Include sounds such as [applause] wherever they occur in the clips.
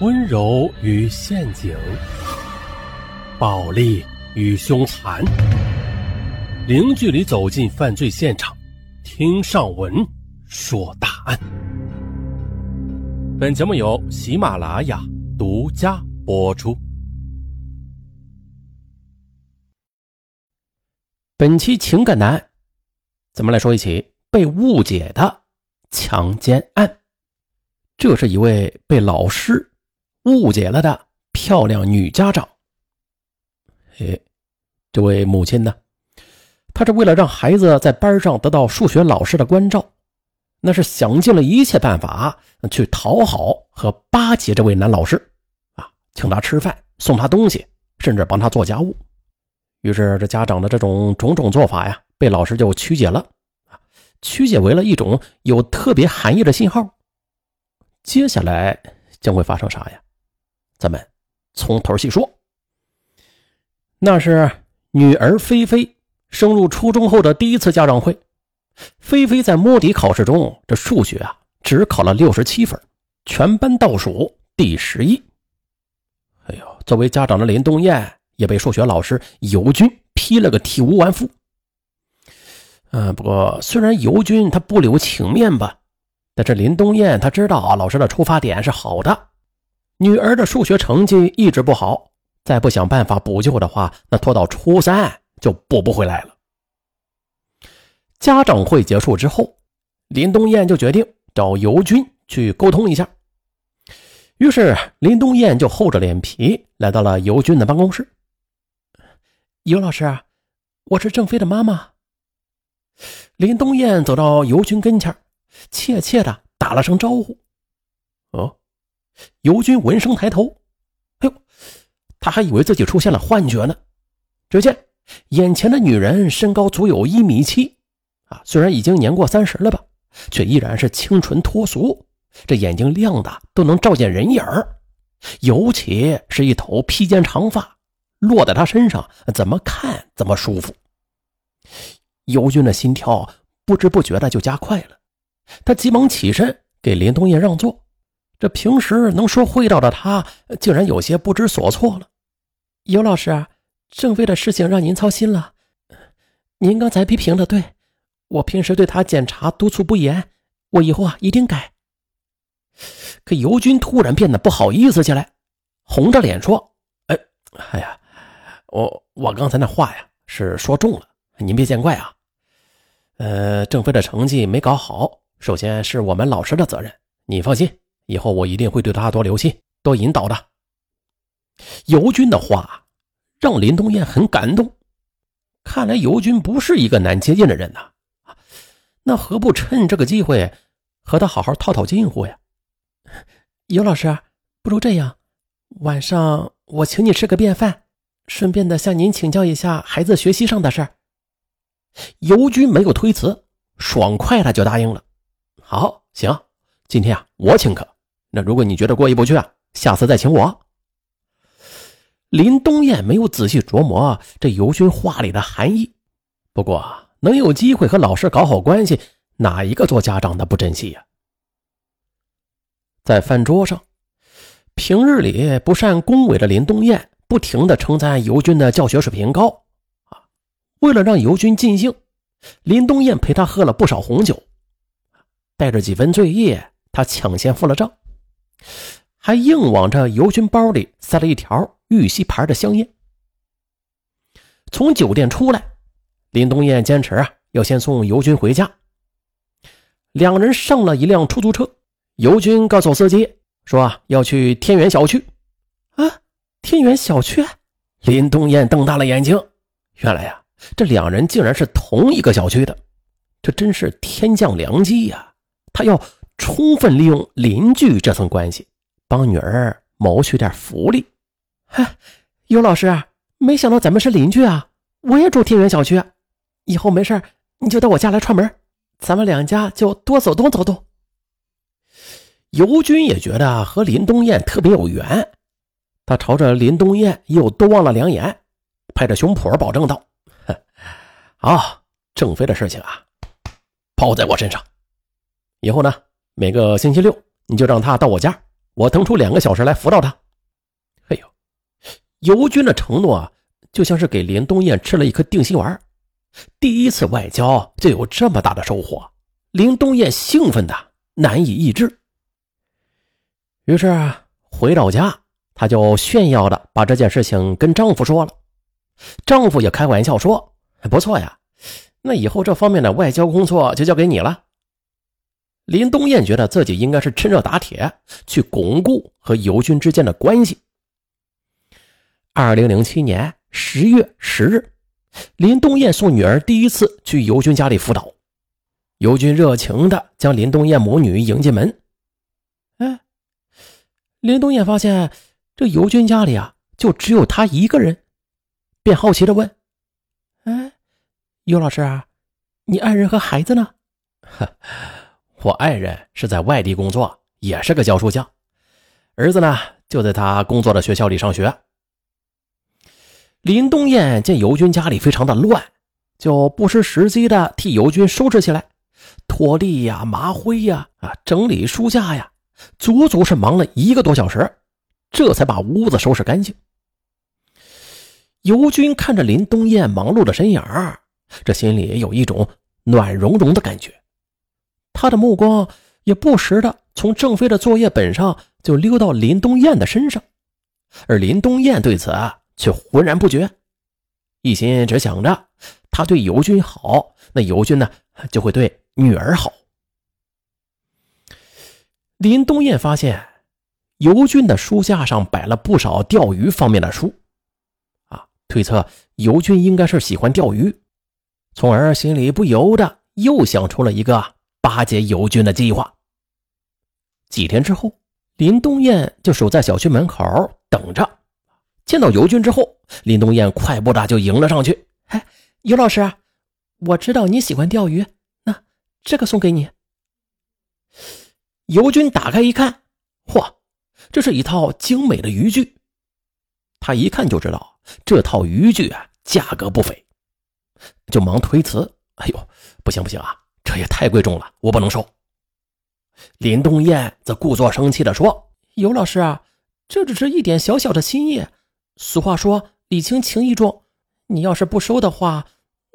温柔与陷阱，暴力与凶残，零距离走进犯罪现场，听上文说大案。本节目由喜马拉雅独家播出。本期情感男，咱们来说一起被误解的强奸案。这是一位被老师。误解了的漂亮女家长。哎，这位母亲呢？她是为了让孩子在班上得到数学老师的关照，那是想尽了一切办法去讨好和巴结这位男老师啊，请他吃饭，送他东西，甚至帮他做家务。于是，这家长的这种种种做法呀，被老师就曲解了啊，曲解为了一种有特别含义的信号。接下来将会发生啥呀？咱们从头细说。那是女儿菲菲升入初中后的第一次家长会。菲菲在摸底考试中，这数学啊只考了六十七分，全班倒数第十一。哎呦，作为家长的林东艳也被数学老师尤军批了个体无完肤。嗯，不过虽然尤军他不留情面吧，但是林东艳他知道啊，老师的出发点是好的。女儿的数学成绩一直不好，再不想办法补救的话，那拖到初三就补不回来了。家长会结束之后，林东艳就决定找尤军去沟通一下。于是林东艳就厚着脸皮来到了尤军的办公室。尤老师，我是郑飞的妈妈。林东艳走到尤军跟前，怯怯的打了声招呼。尤军闻声抬头，哎呦，他还以为自己出现了幻觉呢。只见眼前的女人身高足有一米七，啊，虽然已经年过三十了吧，却依然是清纯脱俗。这眼睛亮的都能照见人影儿，尤其是一头披肩长发，落在她身上，怎么看怎么舒服。尤军的心跳不知不觉的就加快了，他急忙起身给林东燕让座。这平时能说会道的他，竟然有些不知所措了。尤老师，郑飞的事情让您操心了。您刚才批评的对，我平时对他检查督促不严，我以后啊一定改。可尤军突然变得不好意思起来，红着脸说：“哎，哎呀，我我刚才那话呀是说重了，您别见怪啊。呃，郑飞的成绩没搞好，首先是我们老师的责任，你放心。”以后我一定会对他多留心、多引导的。尤军的话让林东燕很感动，看来尤军不是一个难接近的人呐。那何不趁这个机会和他好好套套近乎呀？尤老师，不如这样，晚上我请你吃个便饭，顺便的向您请教一下孩子学习上的事儿。尤军没有推辞，爽快的就答应了。好，行，今天啊，我请客。那如果你觉得过意不去啊，下次再请我。林东燕没有仔细琢磨这尤军话里的含义，不过能有机会和老师搞好关系，哪一个做家长的不珍惜呀？在饭桌上，平日里不善恭维的林东燕不停的称赞尤军的教学水平高啊。为了让尤军尽兴，林东燕陪他喝了不少红酒，带着几分醉意，他抢先付了账。还硬往这尤军包里塞了一条玉溪牌的香烟。从酒店出来，林东燕坚持啊要先送尤军回家。两人上了一辆出租车，尤军告诉司机说要去天元小区。啊，天元小区！林东燕瞪大了眼睛，原来呀，这两人竟然是同一个小区的，这真是天降良机呀！他要。充分利用邻居这层关系，帮女儿谋取点福利。嗨，尤老师，没想到咱们是邻居啊！我也住天元小区，以后没事你就到我家来串门，咱们两家就多走动走动。尤军也觉得和林东燕特别有缘，他朝着林东燕又多望了两眼，拍着胸脯保证道：“好，郑飞的事情啊，包在我身上。以后呢？”每个星期六，你就让他到我家，我腾出两个小时来辅导他。哎呦，尤军的承诺啊，就像是给林东燕吃了一颗定心丸。第一次外交就有这么大的收获，林东燕兴奋的难以抑制。于是回到家，她就炫耀的把这件事情跟丈夫说了。丈夫也开玩笑说：“不错呀，那以后这方面的外交工作就交给你了。”林东燕觉得自己应该是趁热打铁，去巩固和尤军之间的关系。二零零七年十月十日。林东燕送女儿第一次去尤军家里辅导，尤军热情的将林东燕母女迎进门。哎，林东燕发现这尤军家里啊，就只有他一个人，便好奇的问：“哎，尤老师啊，你爱人和孩子呢？”“哈 [laughs] 我爱人是在外地工作，也是个教书匠，儿子呢就在他工作的学校里上学。”林东燕见尤军家里非常的乱，就不失时机的替尤军收拾起来，拖地呀、抹灰呀、啊整理书架呀，足足是忙了一个多小时，这才把屋子收拾干净。尤军看着林东燕忙碌的身影这心里有一种暖融融的感觉，他的目光也不时的从郑飞的作业本上就溜到林东燕的身上，而林东燕对此啊。却浑然不觉，一心只想着他对尤军好，那尤军呢就会对女儿好。林东燕发现尤军的书架上摆了不少钓鱼方面的书，啊，推测尤军应该是喜欢钓鱼，从而心里不由得又想出了一个巴结尤军的计划。几天之后，林东燕就守在小区门口等着。见到尤军之后，林东燕快步的就迎了上去。哎，尤老师，我知道你喜欢钓鱼，那这个送给你。尤军打开一看，嚯，这是一套精美的渔具。他一看就知道这套渔具啊价格不菲，就忙推辞：“哎呦，不行不行啊，这也太贵重了，我不能收。”林东燕则故作生气地说：“尤老师啊，这只是一点小小的心意。”俗话说“礼轻情意重”，你要是不收的话，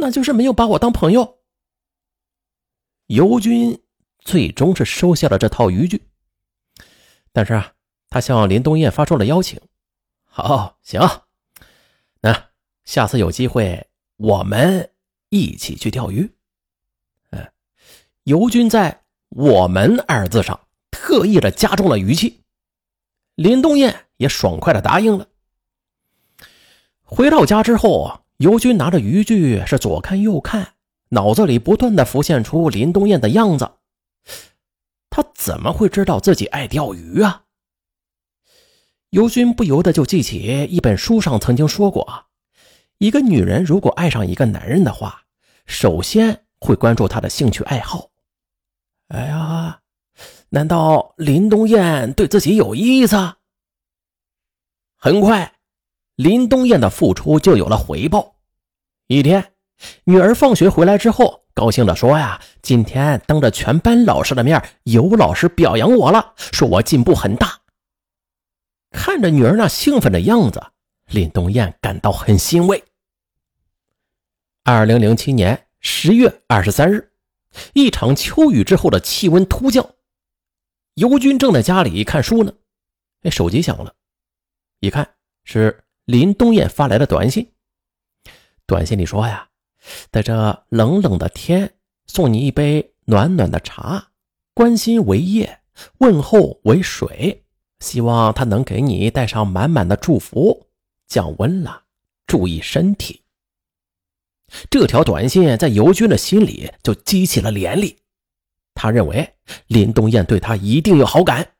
那就是没有把我当朋友。尤军最终是收下了这套渔具，但是啊，他向林东燕发出了邀请：“好，行，那下次有机会我们一起去钓鱼。”尤军在“我们”二字上特意的加重了语气，林东燕也爽快的答应了。回到家之后，尤军拿着渔具是左看右看，脑子里不断的浮现出林东燕的样子。他怎么会知道自己爱钓鱼啊？尤军不由得就记起一本书上曾经说过：一个女人如果爱上一个男人的话，首先会关注他的兴趣爱好。哎呀，难道林东燕对自己有意思？很快。林东燕的付出就有了回报。一天，女儿放学回来之后，高兴地说：“呀，今天当着全班老师的面，有老师表扬我了，说我进步很大。”看着女儿那兴奋的样子，林东燕感到很欣慰。二零零七年十月二十三日，一场秋雨之后的气温突降，尤军正在家里看书呢，哎，手机响了，一看是。林东燕发来的短信，短信里说呀，在这冷冷的天，送你一杯暖暖的茶，关心为叶，问候为水，希望他能给你带上满满的祝福，降温了，注意身体。这条短信在尤军的心里就激起了涟漪，他认为林东燕对他一定有好感，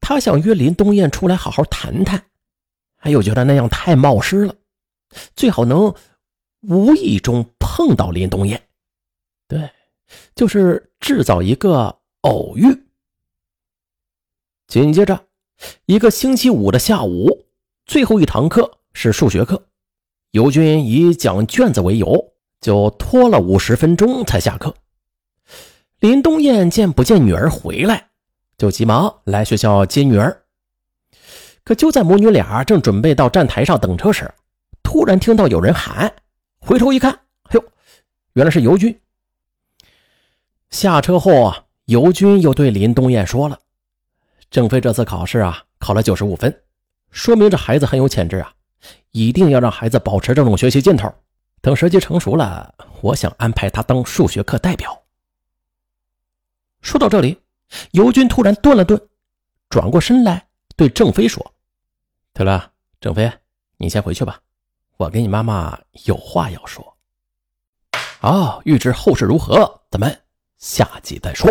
他想约林东燕出来好好谈谈。他又觉得那样太冒失了，最好能无意中碰到林东燕，对，就是制造一个偶遇。紧接着，一个星期五的下午，最后一堂课是数学课，尤军以讲卷子为由，就拖了五十分钟才下课。林东燕见不见女儿回来，就急忙来学校接女儿。可就在母女俩正准备到站台上等车时，突然听到有人喊，回头一看，哎呦，原来是尤军。下车后啊，尤军又对林东艳说了：“郑飞这次考试啊，考了九十五分，说明这孩子很有潜质啊，一定要让孩子保持这种学习劲头。等时机成熟了，我想安排他当数学课代表。”说到这里，尤军突然顿了顿，转过身来对郑飞说：“对了，郑飞，你先回去吧。”我跟你妈妈有话要说。好，欲知后事如何，咱们下集再说。